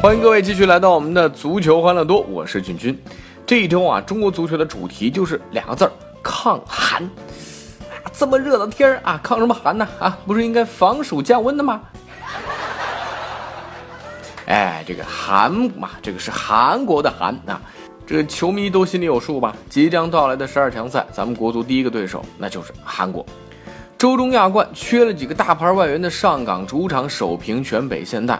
欢迎各位继续来到我们的足球欢乐多，我是俊君。这一周啊，中国足球的主题就是两个字儿：抗寒。这么热的天儿啊，抗什么寒呢？啊，不是应该防暑降温的吗？哎，这个韩嘛，这个是韩国的韩啊，这个球迷都心里有数吧？即将到来的十二强赛，咱们国足第一个对手那就是韩国。周中亚冠缺了几个大牌外援的上港主场首平全北现代。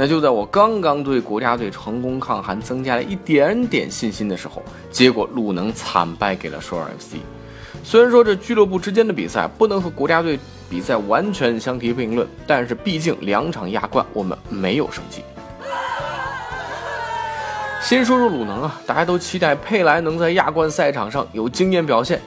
那就在我刚刚对国家队成功抗寒增加了一点点信心的时候，结果鲁能惨败给了首尔 FC。虽然说这俱乐部之间的比赛不能和国家队比赛完全相提并论，但是毕竟两场亚冠我们没有胜绩。先说说鲁能啊，大家都期待佩莱能在亚冠赛场上有惊艳表现，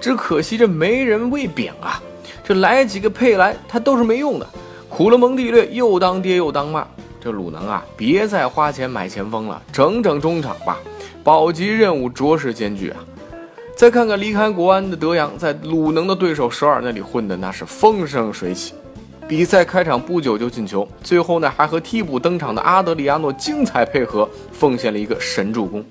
只可惜这没人喂饼啊，这来几个佩莱他都是没用的，苦了蒙蒂略又当爹又当妈。这鲁能啊，别再花钱买前锋了，整整中场吧。保级任务着实艰巨啊！再看看离开国安的德阳，在鲁能的对手首尔那里混的那是风生水起。比赛开场不久就进球，最后呢还和替补登场的阿德里亚诺精彩配合，奉献了一个神助攻。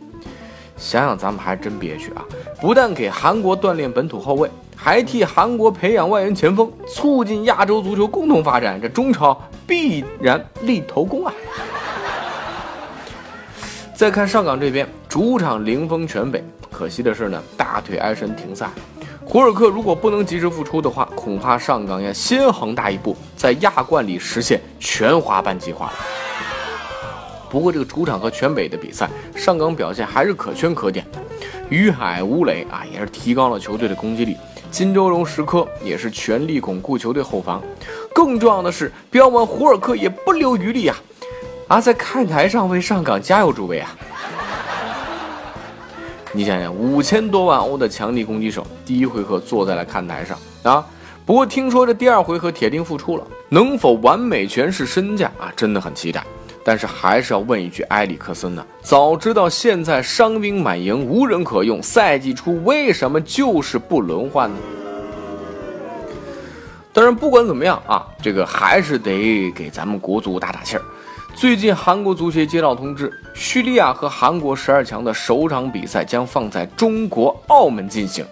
想想咱们还真憋屈啊！不但给韩国锻炼本土后卫，还替韩国培养外援前锋，促进亚洲足球共同发展。这中超。必然立头功啊！再看上港这边，主场零封全北，可惜的是呢，大腿挨神停赛。胡尔克如果不能及时复出的话，恐怕上港要先恒大一步，在亚冠里实现全华班计划了。不过这个主场和全北的比赛，上港表现还是可圈可点。于海、吴磊啊，也是提高了球队的攻击力。金周荣、石科也是全力巩固球队后防。更重要的是，标王胡尔克也不留余力啊！啊，在看台上为上港加油助威啊！你想想，五千多万欧的强力攻击手，第一回合坐在了看台上啊！不过听说这第二回合铁定复出了，能否完美诠释身价啊？真的很期待。但是还是要问一句，埃里克森呢？早知道现在伤兵满营，无人可用，赛季初为什么就是不轮换呢？当然，不管怎么样啊，这个还是得给咱们国足打打气儿。最近，韩国足协接到通知，叙利亚和韩国十二强的首场比赛将放在中国澳门进行。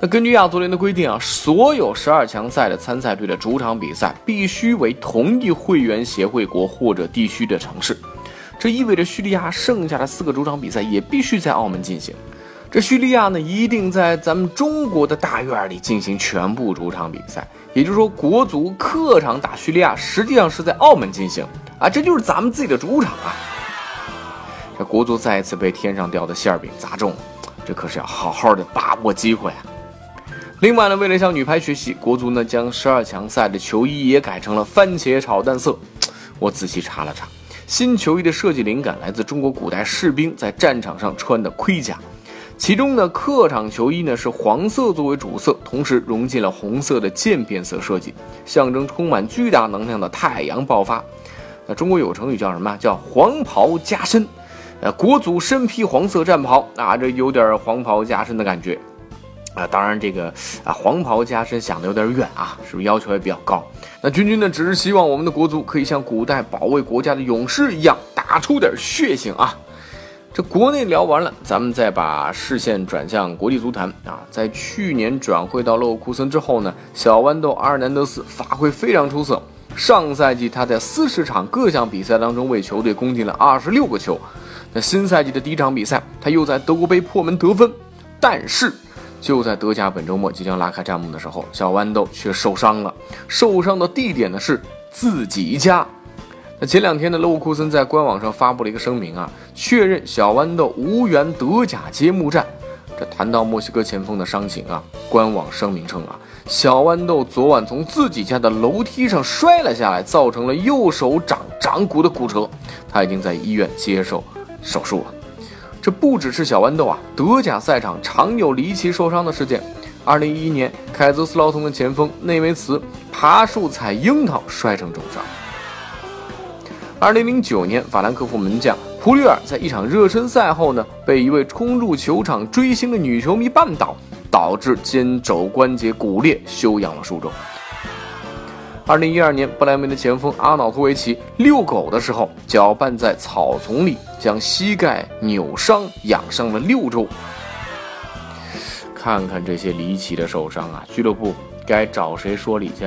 那根据亚足联的规定啊，所有十二强赛的参赛队的主场比赛必须为同一会员协会国或者地区的城市。这意味着叙利亚剩下的四个主场比赛也必须在澳门进行。这叙利亚呢，一定在咱们中国的大院里进行全部主场比赛。也就是说，国足客场打叙利亚，实际上是在澳门进行啊，这就是咱们自己的主场啊。这国足再一次被天上掉的馅饼砸中了，这可是要好好的把握机会啊。另外呢，为了向女排学习，国足呢将十二强赛的球衣也改成了番茄炒蛋色。我仔细查了查，新球衣的设计灵感来自中国古代士兵在战场上穿的盔甲。其中呢，客场球衣呢是黄色作为主色，同时融进了红色的渐变色设计，象征充满巨大能量的太阳爆发。那中国有成语叫什么？叫黄袍加身。呃，国足身披黄色战袍啊，这有点黄袍加身的感觉啊。当然，这个啊黄袍加身想的有点远啊，是不是要求也比较高？那君君呢，只是希望我们的国足可以像古代保卫国家的勇士一样，打出点血性啊。这国内聊完了，咱们再把视线转向国际足坛啊。在去年转会到勒沃库森之后呢，小豌豆阿尔南德斯发挥非常出色。上赛季他在四十场各项比赛当中为球队攻进了二十六个球。那新赛季的第一场比赛，他又在德国杯破门得分。但是就在德甲本周末即将拉开战幕的时候，小豌豆却受伤了。受伤的地点呢是自己家。那前两天呢，勒沃库森在官网上发布了一个声明啊，确认小豌豆无缘德甲揭幕战。这谈到墨西哥前锋的伤情啊，官网声明称啊，小豌豆昨晚从自己家的楼梯上摔了下来，造成了右手掌掌骨的骨折，他已经在医院接受手术了。这不只是小豌豆啊，德甲赛场常有离奇受伤的事件。二零一一年，凯泽斯劳滕的前锋内维茨爬树采樱桃摔成重伤。二零零九年，法兰克福门将普里尔在一场热身赛后呢，被一位冲入球场追星的女球迷绊倒，导致肩肘关节骨裂，休养了数周。二零一二年，不莱梅的前锋阿瑙托维奇遛狗的时候，脚绊在草丛里，将膝盖扭伤，养伤了六周。看看这些离奇的受伤啊，俱乐部该找谁说理去？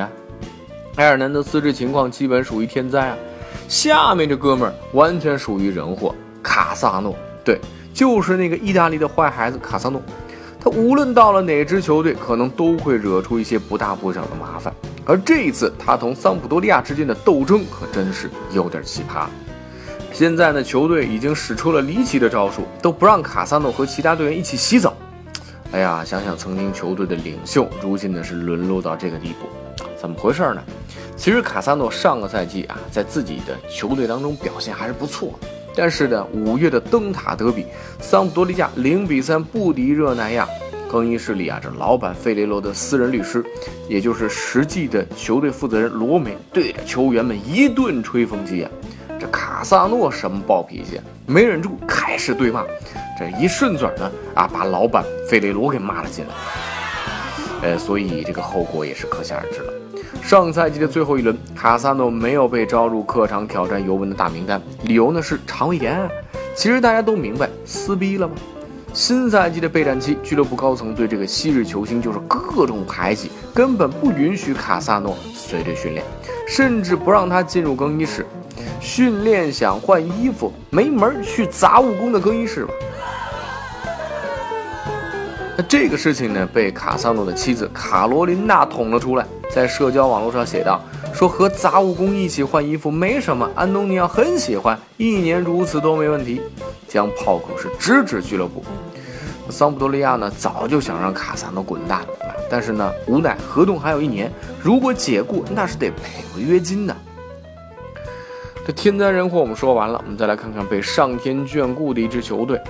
埃尔南德斯这情况基本属于天灾啊。下面这哥们儿完全属于人祸，卡萨诺，对，就是那个意大利的坏孩子卡萨诺。他无论到了哪支球队，可能都会惹出一些不大不小的麻烦。而这一次，他同桑普多利亚之间的斗争可真是有点奇葩。现在呢，球队已经使出了离奇的招数，都不让卡萨诺和其他队员一起洗澡。哎呀，想想曾经球队的领袖，如今呢是沦落到这个地步，怎么回事呢？其实卡萨诺上个赛季啊，在自己的球队当中表现还是不错。但是呢，五月的灯塔德比，桑普多利亚零比三不敌热那亚，更衣室里啊，这老板费雷罗的私人律师，也就是实际的球队负责人罗梅，对着球员们一顿吹风机啊。这卡萨诺什么暴脾气，没忍住开始对骂，这一顺嘴呢，啊，把老板费雷罗给骂了进来。呃，所以这个后果也是可想而知了。上赛季的最后一轮，卡萨诺没有被招入客场挑战尤文的大名单，理由呢是肠胃炎。其实大家都明白，撕逼了吗？新赛季的备战期，俱乐部高层对这个昔日球星就是各种排挤，根本不允许卡萨诺随队训练，甚至不让他进入更衣室。训练想换衣服，没门去杂物工的更衣室吧。这个事情呢，被卡萨诺的妻子卡罗琳娜捅了出来，在社交网络上写道：“说和杂物工一起换衣服没什么，安东尼奥很喜欢，一年如此都没问题。”将炮口是直指俱乐部。桑普多利亚呢，早就想让卡萨诺滚蛋了，但是呢，无奈合同还有一年，如果解雇，那是得赔违约金的。这天灾人祸我们说完了，我们再来看看被上天眷顾的一支球队。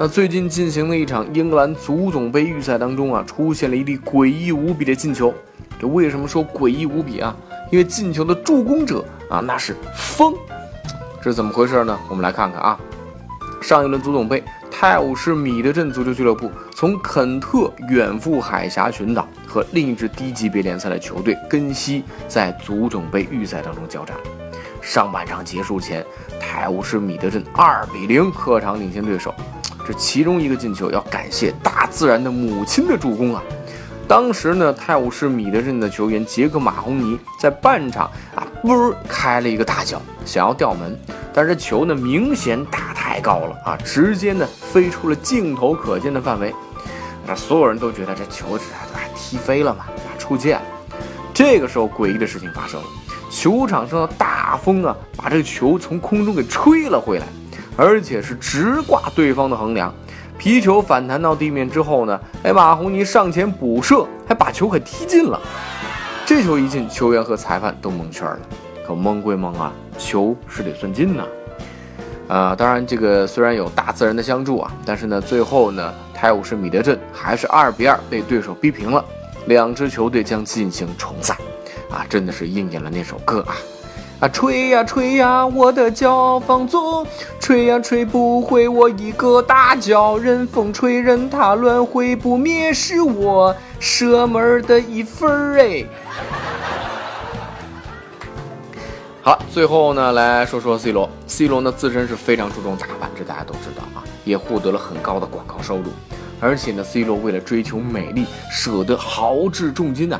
那最近进行的一场英格兰足总杯预赛当中啊，出现了一粒诡异无比的进球。这为什么说诡异无比啊？因为进球的助攻者啊，那是风，这是怎么回事呢？我们来看看啊，上一轮足总杯，泰晤士米德镇足球俱乐部从肯特远赴海峡群岛，和另一支低级别联赛的球队根西在足总杯预赛当中交战。上半场结束前，泰晤士米德镇二比零客场领先对手。这其中一个进球要感谢大自然的母亲的助攻啊！当时呢，泰晤士米德镇的球员杰克马洪尼在半场啊，嘣开了一个大脚，想要吊门，但是球呢明显打太高了啊，直接呢飞出了镜头可见的范围。那所有人都觉得这球是踢飞了嘛，啊出界了。这个时候诡异的事情发生了，球场上的大风啊，把这个球从空中给吹了回来。而且是直挂对方的横梁，皮球反弹到地面之后呢，哎，马洪尼上前补射，还把球给踢进了。这球一进，球员和裁判都蒙圈了。可蒙归蒙啊，球是得算进呐。啊，当然这个虽然有大自然的相助啊，但是呢，最后呢，泰晤士米德镇还是二比二被对手逼平了，两支球队将进行重赛。啊，真的是应验了那首歌啊。啊，吹呀吹呀，我的脚放纵，吹呀吹不回我一个大脚，任风吹，任它乱，会不灭是我射门的一份儿哎。好，最后呢，来说说 C 罗，C 罗呢自身是非常注重打扮，这大家都知道啊，也获得了很高的广告收入，而且呢，C 罗为了追求美丽，舍得豪掷重金呐。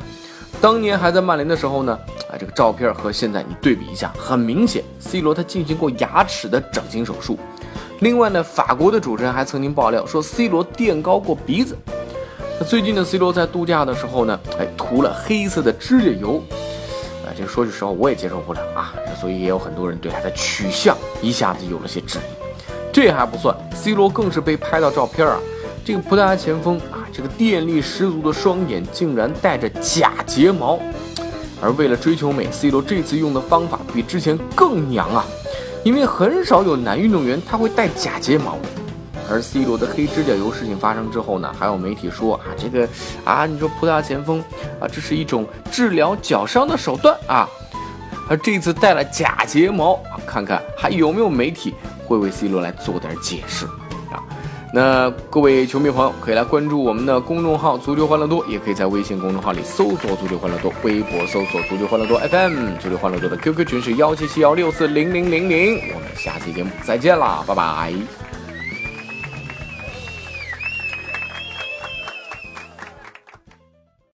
当年还在曼联的时候呢，啊，这个照片和现在你对比一下，很明显，C 罗他进行过牙齿的整形手术。另外呢，法国的主持人还曾经爆料说，C 罗垫高过鼻子。那最近呢，C 罗在度假的时候呢，哎，涂了黑色的指甲油。啊，这个说句实话，我也接受不了啊，所以也有很多人对他的取向一下子有了些质疑。这还不算，C 罗更是被拍到照片啊，这个葡萄牙前锋啊，这个电力十足的双眼竟然带着假睫毛。而为了追求美，C 罗这次用的方法比之前更娘啊！因为很少有男运动员他会戴假睫毛。而 C 罗的黑指甲油事情发生之后呢，还有媒体说啊，这个啊，你说葡萄牙前锋啊，这是一种治疗脚伤的手段啊。而这次戴了假睫毛，看看还有没有媒体会为 C 罗来做点解释？那各位球迷朋友可以来关注我们的公众号“足球欢乐多”，也可以在微信公众号里搜索“足球欢乐多”，微博搜索“足球欢乐多 FM”，足球欢乐多的 QQ 群是幺七七幺六四零零零零。我们下期节目再见啦，拜拜。